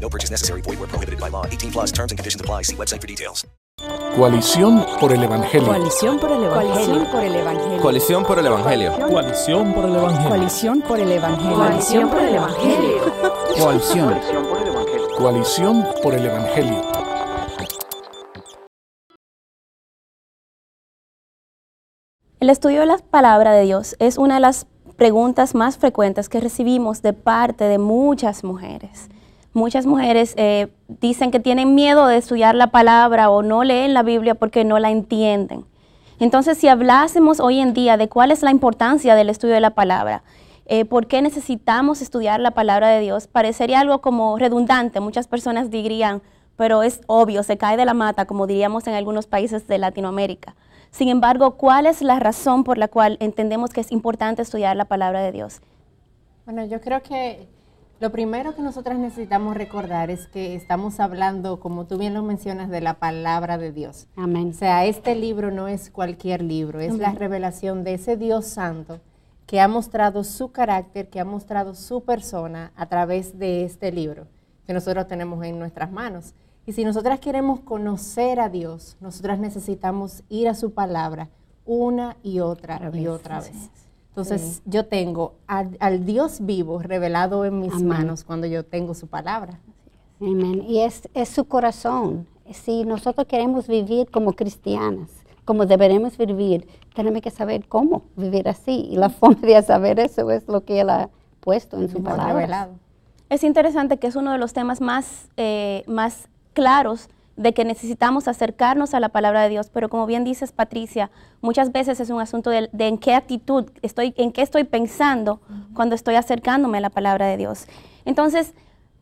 No purchase necessary. Void where prohibited by law. 18 plus terms and conditions apply. See website for details. Coalición por el Evangelio. Coalición por el Evangelio. por el Evangelio. Coalición por el Evangelio. Coalición por el Evangelio. Coalición por el Evangelio. Coalición por el Evangelio. Coalición. Coalición por el Evangelio. El estudio de la palabra de Dios es una de las preguntas más frecuentes que recibimos de parte de muchas mujeres. Muchas mujeres eh, dicen que tienen miedo de estudiar la palabra o no leen la Biblia porque no la entienden. Entonces, si hablásemos hoy en día de cuál es la importancia del estudio de la palabra, eh, por qué necesitamos estudiar la palabra de Dios, parecería algo como redundante. Muchas personas dirían, pero es obvio, se cae de la mata, como diríamos en algunos países de Latinoamérica. Sin embargo, ¿cuál es la razón por la cual entendemos que es importante estudiar la palabra de Dios? Bueno, yo creo que lo primero que nosotras necesitamos recordar es que estamos hablando, como tú bien lo mencionas, de la palabra de Dios. Amén. O sea, este libro no es cualquier libro, es la revelación de ese Dios santo que ha mostrado su carácter, que ha mostrado su persona a través de este libro que nosotros tenemos en nuestras manos. Y si nosotras queremos conocer a Dios, nosotras necesitamos ir a su palabra una y otra Otra y vez, otra vez. Entonces yo tengo al, al Dios vivo revelado en mis Amén. manos cuando yo tengo su palabra. Amén. Y es, es su corazón. Si nosotros queremos vivir como cristianas, como deberemos vivir, tenemos que saber cómo vivir así. Y la forma de saber eso es lo que Él ha puesto en su palabra. Es interesante que es uno de los temas más, eh, más claros de que necesitamos acercarnos a la palabra de Dios, pero como bien dices Patricia, muchas veces es un asunto de, de en qué actitud estoy, en qué estoy pensando cuando estoy acercándome a la palabra de Dios. Entonces,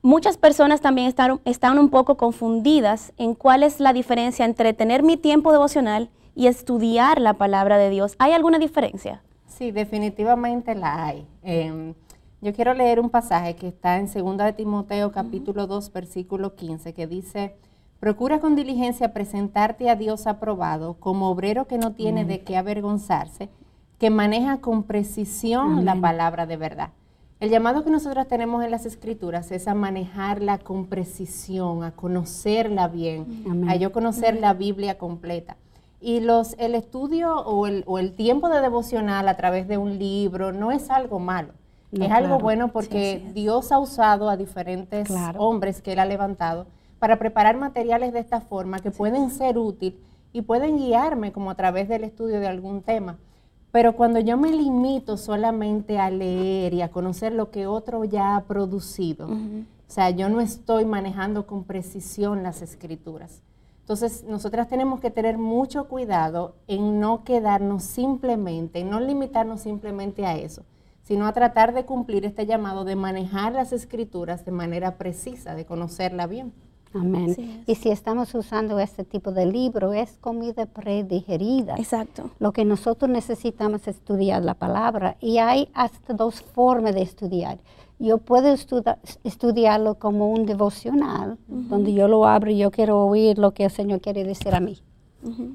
muchas personas también están, están un poco confundidas en cuál es la diferencia entre tener mi tiempo devocional y estudiar la palabra de Dios. ¿Hay alguna diferencia? Sí, definitivamente la hay. Eh, yo quiero leer un pasaje que está en 2 de Timoteo capítulo 2 versículo 15 que dice, procura con diligencia presentarte a Dios aprobado como obrero que no tiene de qué avergonzarse, que maneja con precisión la palabra de verdad. El llamado que nosotros tenemos en las escrituras es a manejarla con precisión, a conocerla bien, Amén. a yo conocer la Biblia completa. Y los, el estudio o el, o el tiempo de devocional a través de un libro no es algo malo. No, es algo bueno porque Dios ha usado a diferentes Claro. hombres que Él ha levantado para preparar materiales de esta forma que pueden ser útiles y pueden guiarme como a través del estudio de algún tema. Pero cuando yo me limito solamente a leer y a conocer lo que otro ya ha producido, o sea, yo no estoy manejando con precisión las escrituras. Entonces, nosotras tenemos que tener mucho cuidado en no quedarnos simplemente, en no limitarnos simplemente a eso, sino a tratar de cumplir este llamado de manejar las escrituras de manera precisa, de conocerla bien. Amén. Y si estamos usando este tipo de libro, es comida predigerida. Exacto. Lo que nosotros necesitamos es estudiar la palabra y hay hasta dos formas de estudiar. Yo puedo estudiarlo como un devocional, donde yo lo abro y yo quiero oír lo que el Señor quiere decir a mí.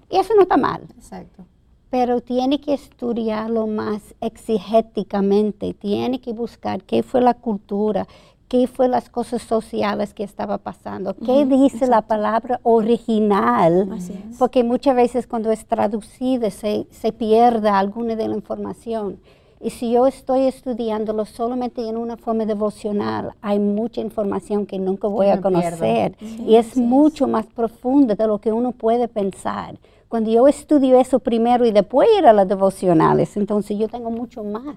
Y eso no está mal, Exacto. pero tiene que estudiarlo más exigéticamente, tiene que buscar qué fue la cultura, qué fue las cosas sociales que estaba pasando, qué dice la palabra original, porque muchas veces cuando es traducida se, se pierde alguna de la información. Y si yo estoy estudiándolo solamente en una forma devocional, hay mucha información que nunca voy a conocer. y es mucho más profunda de lo que uno puede pensar. Cuando yo estudio eso primero y después ir a las devocionales, entonces yo tengo mucho más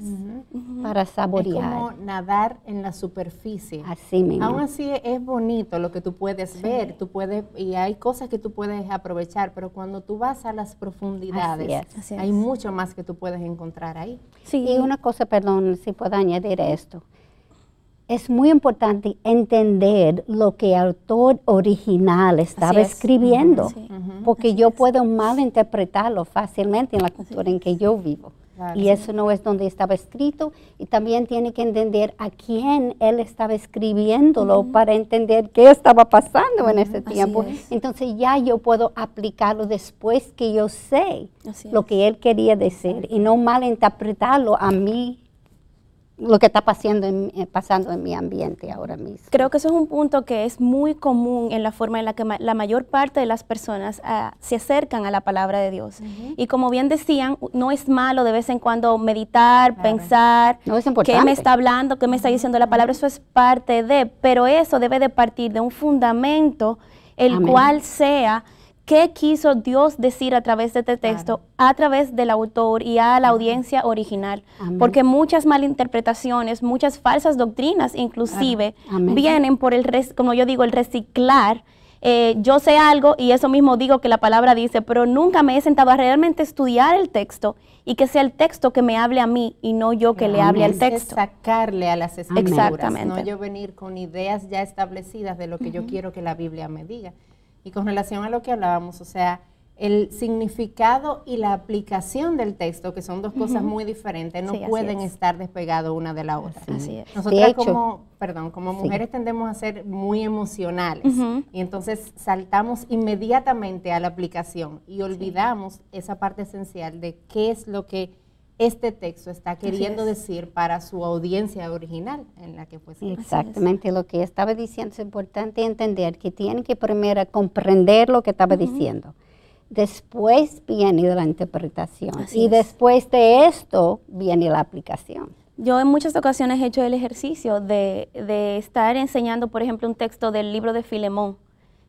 para Es saborear. como nadar en la superficie. Así mismo. Aún así es bonito lo que tú puedes ver, tú puedes y hay cosas que tú puedes aprovechar, pero cuando tú vas a las profundidades, Así es. Así hay es. mucho más que tú puedes encontrar ahí. Sí. Y una cosa, perdón, si puedo añadir esto. Es muy importante entender lo que el autor original estaba Así es. escribiendo, Sí. porque yo puedo malinterpretarlo fácilmente en la cultura en que yo vivo. Claro. Y eso no es donde estaba escrito. Y también tiene que entender a quién él estaba escribiéndolo para entender qué estaba pasando en ese Así tiempo. es. Entonces ya yo puedo aplicarlo después que yo sé Así lo es. que él quería decir y no malinterpretarlo a mí, lo que está pasando en, eh, pasando en mi ambiente ahora mismo. Creo que eso es un punto que es muy común en la forma en la que ma- la mayor parte de las personas ah, se acercan a la palabra de Dios. Y como bien decían, no es malo de vez en cuando meditar, Claro. pensar, No, es qué me está hablando, qué me está diciendo la palabra, eso es parte de, pero eso debe de partir de un fundamento el Amén. cual sea qué quiso Dios decir a través de este texto, a través del autor y a la audiencia original. Amén. Porque muchas malinterpretaciones, muchas falsas doctrinas inclusive, vienen por el, como yo digo, el reciclar. Eh, yo sé algo y eso mismo digo que la palabra dice, pero nunca me he sentado a realmente estudiar el texto y que sea el texto que me hable a mí y no yo que le hable al texto. sacarle a las escrituras, Exactamente. no yo venir con ideas ya establecidas de lo que yo quiero que la Biblia me diga. Y con relación a lo que hablábamos, o sea, el significado y la aplicación del texto, que son dos cosas muy diferentes, no Sí, pueden es. estar despegados una de la otra. Así es. Nosotras hecho- como, perdón, como Sí. mujeres tendemos a ser muy emocionales y entonces saltamos inmediatamente a la aplicación y olvidamos esa parte esencial de qué es lo que este texto está queriendo es. decir para su audiencia original en la que fue escrito. Exactamente lo que estaba diciendo. Es importante entender que tienen que primero comprender lo que estaba diciendo. Después viene la interpretación. Así y es. después de esto viene la aplicación. Yo en muchas ocasiones he hecho el ejercicio de, de estar enseñando, por ejemplo, un texto del libro de Filemón,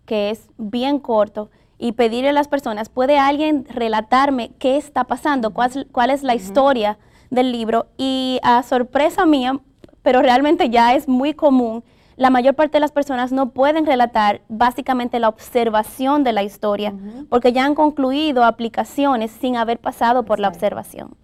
que es bien corto, y pedirle a las personas, ¿puede alguien relatarme qué está pasando? ¿Cuál, cuál es la historia del libro? Y a sorpresa mía, pero realmente ya es muy común, la mayor parte de las personas no pueden relatar básicamente la observación de la historia, porque ya han concluido aplicaciones sin haber pasado por la observación.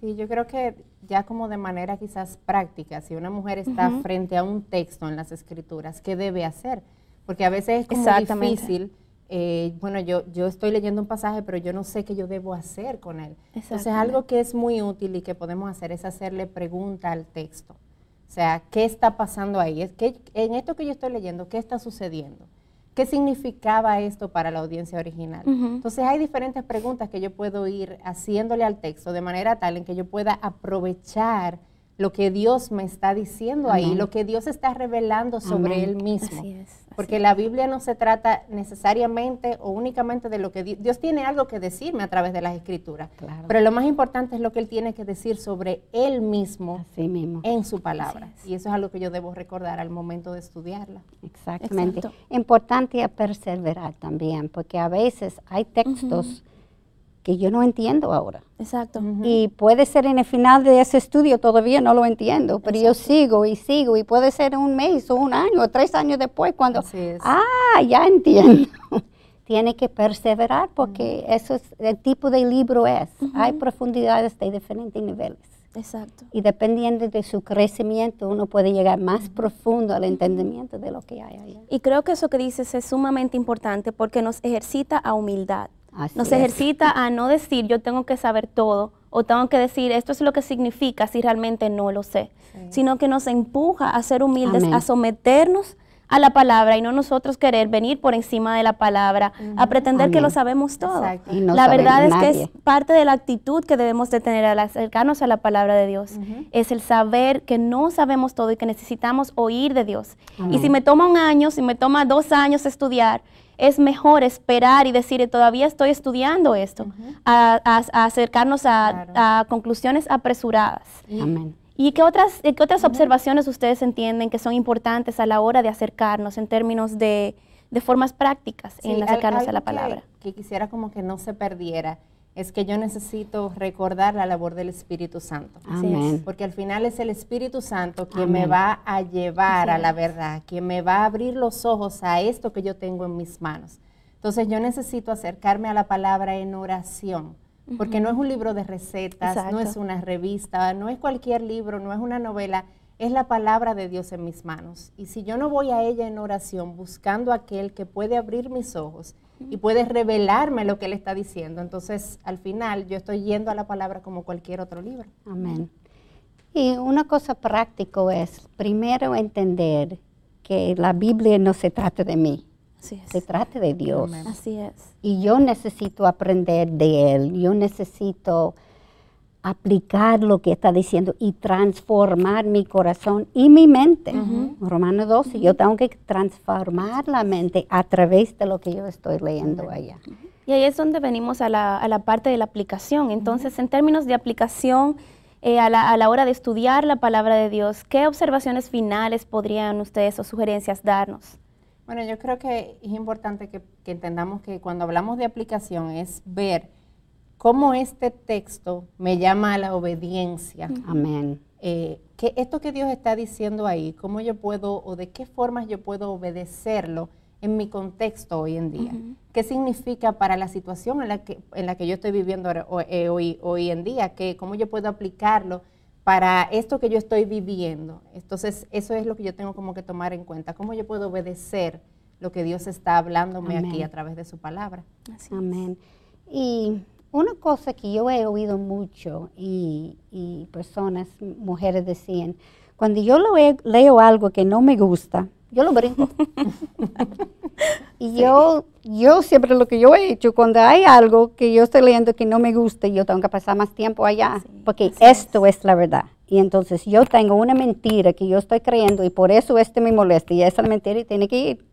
Sí, yo creo que ya como de manera quizás práctica, si una mujer está frente a un texto en las escrituras, ¿qué debe hacer? Porque a veces es como difícil, eh, bueno, yo, yo estoy leyendo un pasaje, pero yo no sé qué yo debo hacer con él. Entonces, algo que es muy útil y que podemos hacer es hacerle pregunta al texto. O sea, ¿qué está pasando ahí? Es que en esto que yo estoy leyendo, ¿qué está sucediendo? ¿Qué significaba esto para la audiencia original? Entonces hay diferentes preguntas que yo puedo ir haciéndole al texto de manera tal en que yo pueda aprovechar lo que Dios me está diciendo ahí, lo que Dios está revelando sobre Amén. Él mismo. Así es, así Porque la Biblia no se trata necesariamente o únicamente de lo que Di- Dios tiene algo que decirme a través de las escrituras. Claro. Pero lo más importante es lo que Él tiene que decir sobre Él mismo Así mismo. en su palabra. Así es. Y eso es algo que yo debo recordar al momento de estudiarla. Exactamente. Exacto. Importante perseverar también, porque a veces hay textos que yo no entiendo ahora. Exacto. Y puede ser en el final de ese estudio todavía no lo entiendo, pero yo sigo y sigo y puede ser un mes o un año o tres años después cuando, Así es. ah, ya entiendo. Tiene que perseverar porque eso es el tipo de libro es. Hay profundidades de diferentes niveles. Exacto. Y dependiendo de su crecimiento, uno puede llegar más profundo al entendimiento de lo que hay allá. Y creo que eso que dices es sumamente importante porque nos ejercita a humildad. Así nos es. ejercita a no decir yo tengo que saber todo o tengo que decir esto es lo que significa si realmente no lo sé, sino que nos empuja a ser humildes, Amén. a someternos a la palabra y no nosotros querer venir por encima de la palabra, a pretender que lo sabemos todo. No la verdad es que es parte de la actitud que debemos de tener al acercarnos a la palabra de Dios. Es el saber que no sabemos todo y que necesitamos oír de Dios. Y si me toma un año, si me toma dos años estudiar, es mejor esperar y decir, todavía estoy estudiando esto, a, a- a acercarnos a, Claro. a conclusiones apresuradas. Amén. ¿Y qué otras, qué otras observaciones ustedes entienden que son importantes a la hora de acercarnos en términos de, de formas prácticas Sí, en al- acercarnos a la que- palabra? Que, quisiera como que no se perdiera es que yo necesito recordar la labor del Espíritu Santo. Así es. Amén. Porque al final es el Espíritu Santo quien me va a llevar Así a la verdad, quien me va a abrir los ojos a esto que yo tengo en mis manos. Entonces yo necesito acercarme a la palabra en oración, porque no es un libro de recetas, no es una revista, no es cualquier libro, no es una novela, es la palabra de Dios en mis manos. Y si yo no voy a ella en oración buscando a aquel que puede abrir mis ojos y puede revelarme lo que él está diciendo, entonces al final yo estoy yendo a la palabra como cualquier otro libro. Amén. Y una cosa práctica es, primero entender que la Biblia no se trata de mí, Así es. se trata de Dios. Amén. Así es. Y yo necesito aprender de Él, yo necesito aplicar lo que está diciendo y transformar mi corazón y mi mente. Romano 12, yo tengo que transformar la mente a través de lo que yo estoy leyendo allá. Y ahí es donde venimos a la, a la parte de la aplicación. Entonces, en términos de aplicación, eh, a, la, a la hora de estudiar la palabra de Dios, ¿qué observaciones finales podrían ustedes o sugerencias darnos? Bueno, yo creo que es importante que, que entendamos que cuando hablamos de aplicación es ver cómo este texto me llama a la obediencia. Amén. Eh, que esto que Dios está diciendo ahí, cómo yo puedo o de qué formas yo puedo obedecerlo en mi contexto hoy en día. ¿Qué significa para la situación en la que, en la que yo estoy viviendo eh, hoy, hoy en día? Que, ¿Cómo yo puedo aplicarlo para esto que yo estoy viviendo? Entonces, eso es lo que yo tengo como que tomar en cuenta. ¿Cómo yo puedo obedecer lo que Dios está hablándome aquí Amén. a través de su palabra? Amén. Y una cosa que yo he oído mucho y, y personas, mujeres decían, cuando yo lo he- leo algo que no me gusta, yo lo brinco. y yo, yo siempre lo que yo he hecho, cuando hay algo que yo estoy leyendo que no me gusta, yo tengo que pasar más tiempo allá, porque esto es. la verdad. Y entonces yo tengo una mentira que yo estoy creyendo y por eso este me molesta y esa mentira tiene que ir.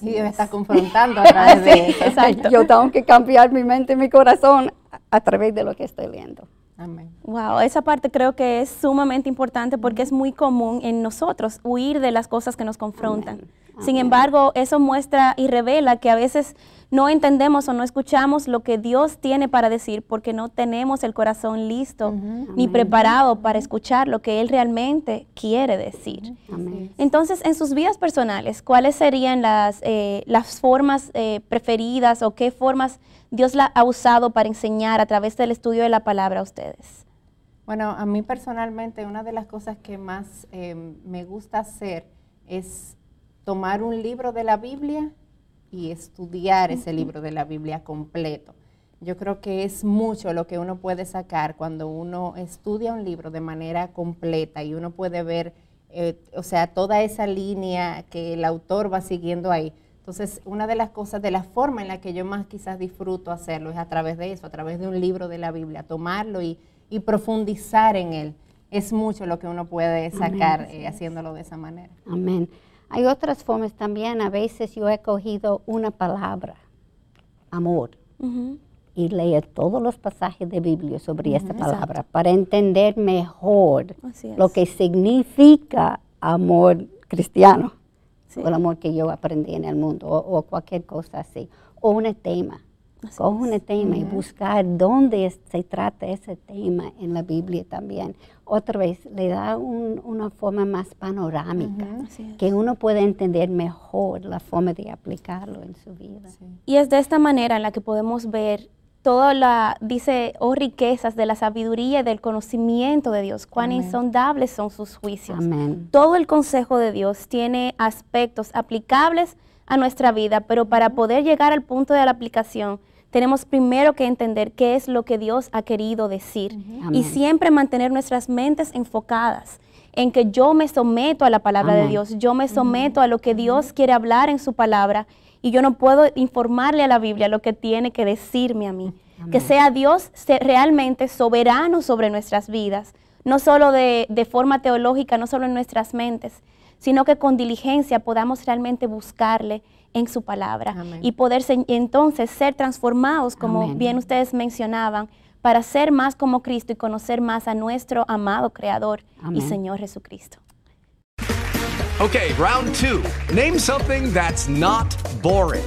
Y me está confrontando a través de eso. Exacto. Yo tengo que cambiar mi mente y mi corazón a, a través de lo que estoy leyendo. Amén. Wow, esa parte creo que es sumamente importante porque es muy común en nosotros huir de las cosas que nos confrontan. Sin embargo, eso muestra y revela que a veces no entendemos o no escuchamos lo que Dios tiene para decir porque no tenemos el corazón listo ni preparado para escuchar lo que Él realmente quiere decir. Amén. Entonces, en sus vidas personales, ¿cuáles serían las, eh, las formas eh, preferidas o qué formas Dios la ha usado para enseñar a través del estudio de la palabra a ustedes? Bueno, a mí personalmente una de las cosas que más eh, me gusta hacer es tomar un libro de la Biblia y estudiar ese libro de la Biblia completo. Yo creo que es mucho lo que uno puede sacar cuando uno estudia un libro de manera completa y uno puede ver, eh, o sea, toda esa línea que el autor va siguiendo ahí. Entonces, una de las cosas, de la forma en la que yo más quizás disfruto hacerlo es a través de eso, a través de un libro de la Biblia, tomarlo y, y profundizar en él. Es mucho lo que uno puede sacar eh, haciéndolo de esa manera. Amén. Hay otras formas también. A veces yo he cogido una palabra, amor, y leer todos los pasajes de Biblia sobre esta palabra para entender mejor lo que significa amor cristiano, Sí. o el amor que yo aprendí en el mundo, o, o cualquier cosa así, o un tema. Coge un tema y buscar dónde es- se trata ese tema en la Biblia también. Otra vez, le da un- una forma más panorámica, Así es. que uno puede entender mejor la forma de aplicarlo en su vida. Y es de esta manera en la que podemos ver toda la, dice, oh riquezas de la sabiduría y del conocimiento de Dios, cuán insondables son sus juicios. Amén. Todo el consejo de Dios tiene aspectos aplicables a nuestra vida, pero para poder llegar al punto de la aplicación, tenemos primero que entender qué es lo que Dios ha querido decir y siempre mantener nuestras mentes enfocadas en que yo me someto a la palabra de. Dios, yo me someto a lo que Dios quiere hablar en su palabra y yo no puedo informarle a la Biblia lo que tiene que decirme a mí. Que sea Dios realmente soberano sobre nuestras vidas, no solo de, de forma teológica, no solo en nuestras mentes, sino que con diligencia podamos realmente buscarle en su palabra Amén. y poder entonces ser transformados, como Amén. bien ustedes mencionaban, para ser más como Cristo y conocer más a nuestro amado Creador y Señor Jesucristo. Okay, round two. Name something that's not boring.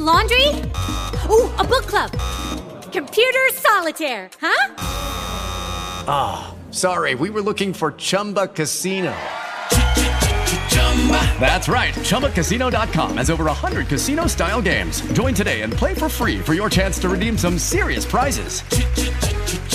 laundry? Ooh, a book club. Computer solitaire, huh? Ah, sorry, we were looking for Chumba Casino. That's right. ChumbaCasino.com has over 100 casino style games. Join today and play for free for your chance to redeem some serious prizes.